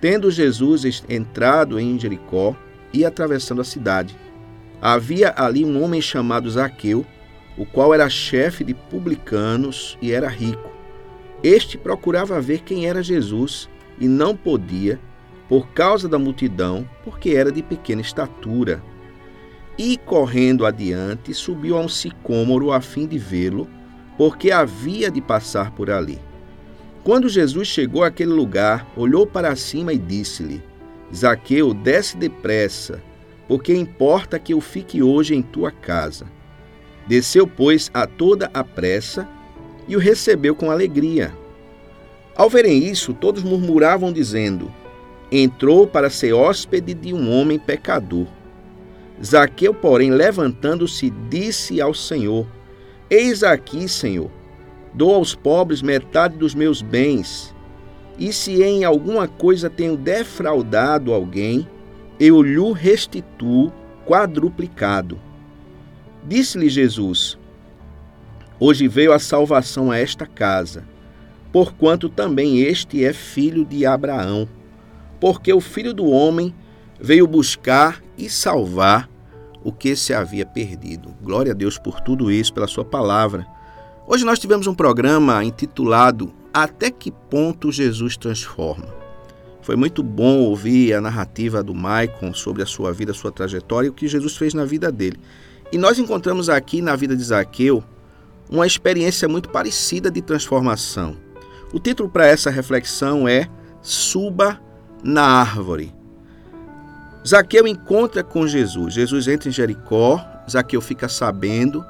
Tendo Jesus entrado em Jericó e atravessando a cidade, havia ali um homem chamado Zaqueu, o qual era chefe de publicanos e era rico. Este procurava ver quem era Jesus e não podia, por causa da multidão, porque era de pequena estatura. E correndo adiante, subiu a um sicômoro a fim de vê-lo, porque havia de passar por ali. Quando Jesus chegou àquele lugar, olhou para cima e disse-lhe: Zaqueu, desce depressa, porque importa que eu fique hoje em tua casa. Desceu, pois, a toda a pressa e o recebeu com alegria. Ao verem isso, todos murmuravam, dizendo: entrou para ser hóspede de um homem pecador. Zaqueu, porém, levantando-se, disse ao Senhor: Eis aqui, Senhor, dou aos pobres metade dos meus bens, e se em alguma coisa tenho defraudado alguém, eu lhe restituo quadruplicado. Disse-lhe Jesus: Hoje veio a salvação a esta casa, porquanto também este é filho de Abraão porque o Filho do Homem veio buscar e salvar o que se havia perdido. Glória a Deus por tudo isso, pela Sua palavra. Hoje nós tivemos um programa intitulado Até que ponto Jesus transforma. Foi muito bom ouvir a narrativa do Maicon sobre a sua vida, a sua trajetória e o que Jesus fez na vida dele. E nós encontramos aqui na vida de Zaqueu uma experiência muito parecida de transformação. O título para essa reflexão é Suba na Árvore. Zaqueu encontra com Jesus. Jesus entra em Jericó, Zaqueu fica sabendo.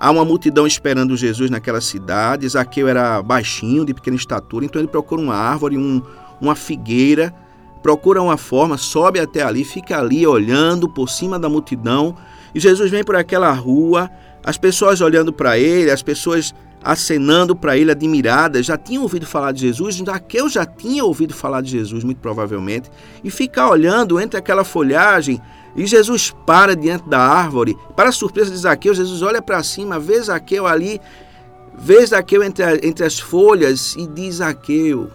Há uma multidão esperando Jesus naquela cidade. Zaqueu era baixinho, de pequena estatura, então ele procura uma árvore, um, uma figueira, procura uma forma, sobe até ali, fica ali olhando por cima da multidão. E Jesus vem por aquela rua, as pessoas olhando para ele, as pessoas acenando para ele, admiradas, já tinham ouvido falar de Jesus, Zaqueu já tinha ouvido falar de Jesus, muito provavelmente, e fica olhando entre aquela folhagem, e Jesus para diante da árvore. Para a surpresa de Zaqueu, Jesus olha para cima, vê Zaqueu ali, vê Zaqueu entre, entre as folhas e diz Zaqueu,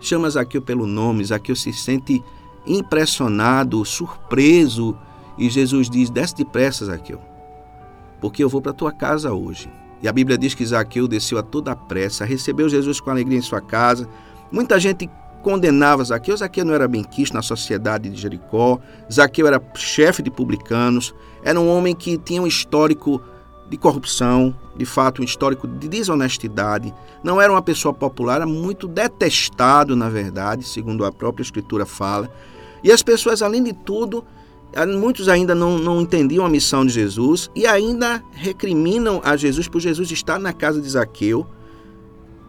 chama Zaqueu pelo nome, Zaqueu se sente impressionado, surpreso, e Jesus diz, desce depressa, Zaqueu, porque eu vou para tua casa hoje. E a Bíblia diz que Zaqueu desceu a toda a pressa, recebeu Jesus com alegria em sua casa. Muita gente condenava Zaqueu. Zaqueu não era bem quisto na sociedade de Jericó. Zaqueu era chefe de publicanos. Era um homem que tinha um histórico de corrupção, de fato, um histórico de desonestidade. Não era uma pessoa popular, era muito detestado, na verdade, segundo a própria Escritura fala. E as pessoas, além de tudo, Muitos ainda não, não entendiam a missão de Jesus e ainda recriminam a Jesus por Jesus estar na casa de Zaqueu.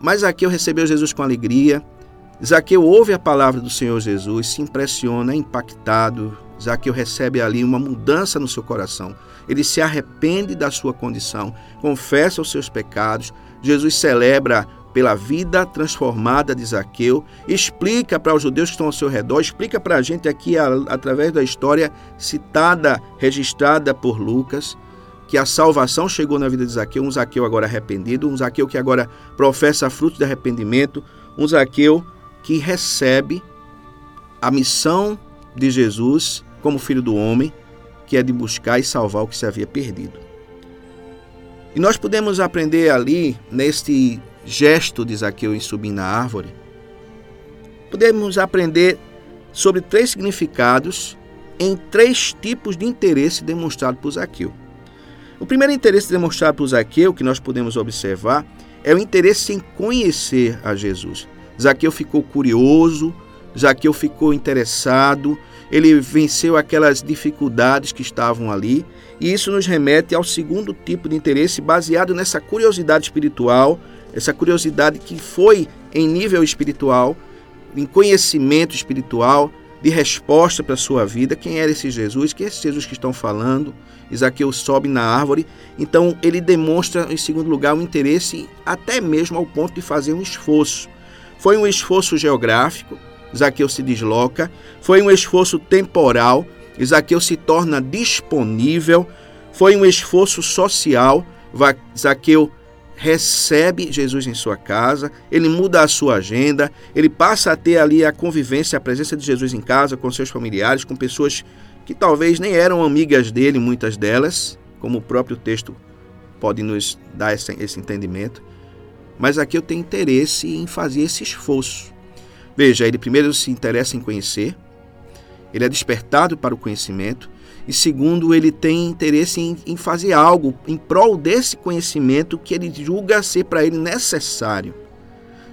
Mas Zaqueu recebeu Jesus com alegria. Zaqueu ouve a palavra do Senhor Jesus, se impressiona, é impactado. Zaqueu recebe ali uma mudança no seu coração. Ele se arrepende da sua condição, confessa os seus pecados. Jesus celebra pela vida transformada de Zaqueu, explica para os judeus que estão ao seu redor, explica para a gente aqui, a, através da história citada, registrada por Lucas, que a salvação chegou na vida de Zaqueu, um Zaqueu agora arrependido, um Zaqueu que agora professa frutos de arrependimento, um Zaqueu que recebe a missão de Jesus como filho do homem, que é de buscar e salvar o que se havia perdido. E nós podemos aprender ali, neste gesto de Zaqueu em subir na árvore, podemos aprender sobre três significados em três tipos de interesse demonstrado por Zaqueu. O primeiro interesse demonstrado por Zaqueu, que nós podemos observar, é o interesse em conhecer a Jesus. Zaqueu ficou curioso, Zaqueu ficou interessado, ele venceu aquelas dificuldades que estavam ali, e isso nos remete ao segundo tipo de interesse baseado nessa curiosidade espiritual essa curiosidade que foi em nível espiritual, em conhecimento espiritual, de resposta para a sua vida. Quem era esse Jesus? Quem é esse Jesus que estão falando? Isaqueu sobe na árvore. Então ele demonstra, em segundo lugar, um interesse até mesmo ao ponto de fazer um esforço. Foi um esforço geográfico, Zaqueu se desloca. Foi um esforço temporal, Zaqueu se torna disponível. Foi um esforço social, Zaqueu recebe Jesus em sua casa, ele muda a sua agenda, ele passa a ter ali a convivência, a presença de Jesus em casa, com seus familiares, com pessoas que talvez nem eram amigas dele, muitas delas, como o próprio texto pode nos dar esse, esse entendimento. Mas aqui eu tenho interesse em fazer esse esforço. Veja, ele primeiro se interessa em conhecer, ele é despertado para o conhecimento, e segundo, ele tem interesse em, em fazer algo em prol desse conhecimento que ele julga ser para ele necessário.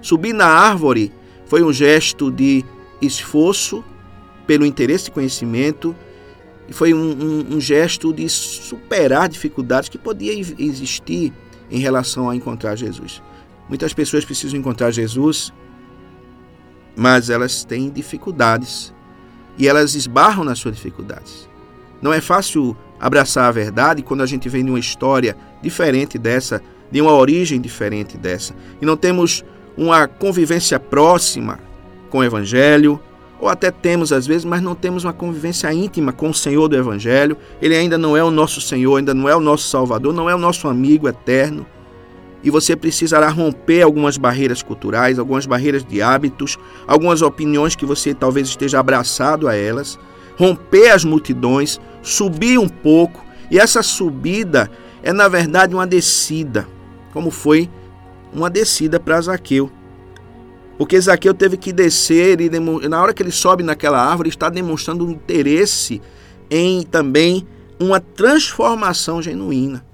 Subir na árvore foi um gesto de esforço pelo interesse e conhecimento e foi um, um, um, gesto de superar dificuldades que podia existir em relação a encontrar Jesus. Muitas pessoas precisam encontrar Jesus, mas elas têm dificuldades e elas esbarram nas suas dificuldades. Não é fácil abraçar a verdade quando a gente vem de uma história diferente dessa, de uma origem diferente dessa. E não temos uma convivência próxima com o Evangelho, ou até temos às vezes, mas não temos uma convivência íntima com o Senhor do Evangelho. Ele ainda não é o nosso Senhor, ainda não é o nosso Salvador, não é o nosso amigo eterno. E você precisará romper algumas barreiras culturais, algumas barreiras de hábitos, algumas opiniões que você talvez esteja abraçado a elas romper as multidões, subir um pouco, e essa subida é na verdade uma descida, como foi uma descida para Zaqueu. Porque Zaqueu teve que descer e na hora que ele sobe naquela árvore está demonstrando um interesse em também uma transformação genuína.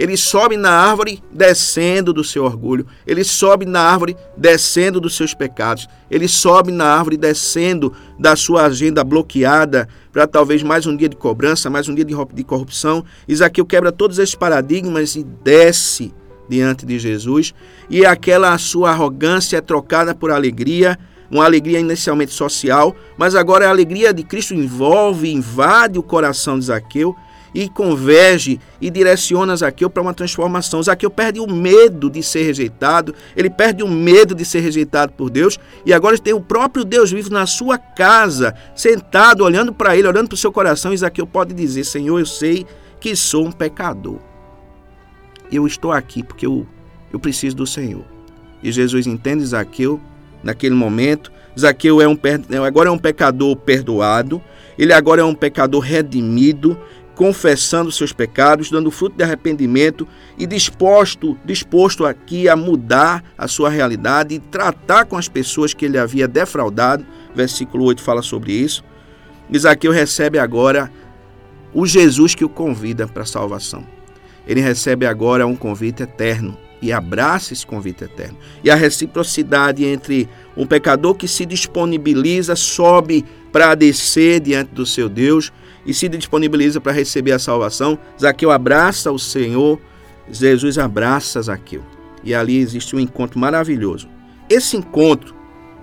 Ele sobe na árvore descendo do seu orgulho. Ele sobe na árvore descendo dos seus pecados. Ele sobe na árvore descendo da sua agenda bloqueada para talvez mais um dia de cobrança, mais um dia de corrupção. Isaqueu quebra todos esses paradigmas e desce diante de Jesus. E aquela sua arrogância é trocada por alegria, uma alegria inicialmente social, mas agora a alegria de Cristo envolve, invade o coração de Zaqueu e converge e direciona Zaqueu para uma transformação. Zaqueu perde o medo de ser rejeitado, ele perde o medo de ser rejeitado por Deus e agora tem o próprio Deus vivo na sua casa, sentado, olhando para ele, olhando para o seu coração. E Zaqueu pode dizer: Senhor, eu sei que sou um pecador. Eu estou aqui porque eu, eu preciso do Senhor. E Jesus entende Zaqueu naquele momento. Zaqueu é um, agora é um pecador perdoado, ele agora é um pecador redimido, confessando seus pecados, dando fruto de arrependimento e disposto, disposto aqui a mudar a sua realidade e tratar com as pessoas que ele havia defraudado. Versículo 8 fala sobre isso. Isaqueu recebe agora o Jesus que o convida para a salvação. Ele recebe agora um convite eterno e abraça esse convite eterno. E a reciprocidade entre um pecador que se disponibiliza, sobe para descer diante do seu Deus e se disponibiliza para receber a salvação. Zaqueu abraça o Senhor, Jesus abraça Zaqueu. E ali existe um encontro maravilhoso. Esse encontro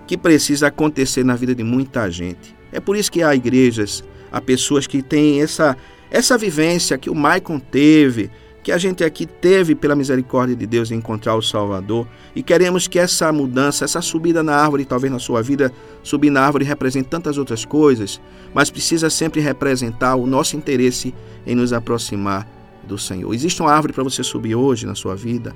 que precisa acontecer na vida de muita gente. É por isso que há igrejas, há pessoas que têm essa, essa vivência que o Maicon teve, que a gente aqui teve pela misericórdia de Deus em encontrar o Salvador e queremos que essa mudança, essa subida na árvore, talvez na sua vida, subir na árvore represente tantas outras coisas, mas precisa sempre representar o nosso interesse em nos aproximar do Senhor. Existe uma árvore para você subir hoje na sua vida?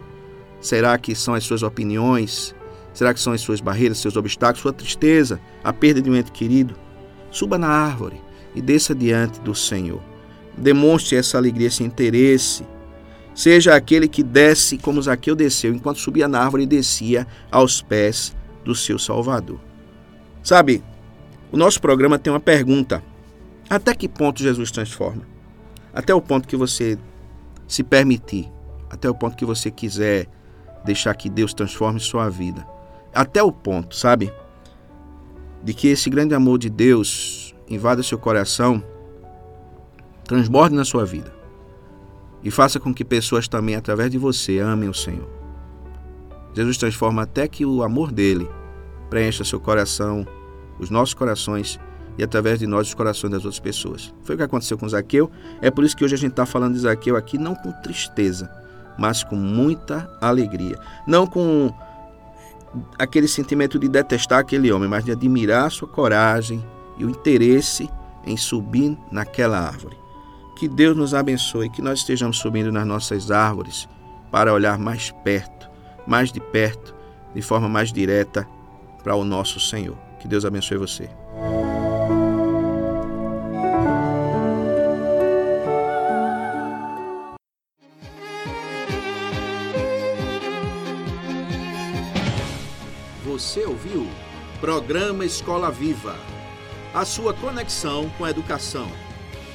Será que são as suas opiniões? Será que são as suas barreiras, seus obstáculos, sua tristeza, a perda de um ente querido? Suba na árvore e desça diante do Senhor. Demonstre essa alegria, esse interesse Seja aquele que desce como Zaqueu desceu, enquanto subia na árvore e descia aos pés do seu Salvador. Sabe, o nosso programa tem uma pergunta: até que ponto Jesus transforma? Até o ponto que você se permitir, até o ponto que você quiser deixar que Deus transforme sua vida. Até o ponto, sabe? De que esse grande amor de Deus invada seu coração, transborde na sua vida e faça com que pessoas também, através de você, amem o Senhor. Jesus transforma até que o amor dele preencha seu coração, os nossos corações e através de nós os corações das outras pessoas. Foi o que aconteceu com Zaqueu. É por isso que hoje a gente está falando de Zaqueu aqui não com tristeza, mas com muita alegria. Não com aquele sentimento de detestar aquele homem, mas de admirar a sua coragem e o interesse em subir naquela árvore. Que Deus nos abençoe, que nós estejamos subindo nas nossas árvores para olhar mais perto, mais de perto, de forma mais direta para o nosso Senhor. Que Deus abençoe você. Você ouviu? Programa Escola Viva. A sua conexão com a educação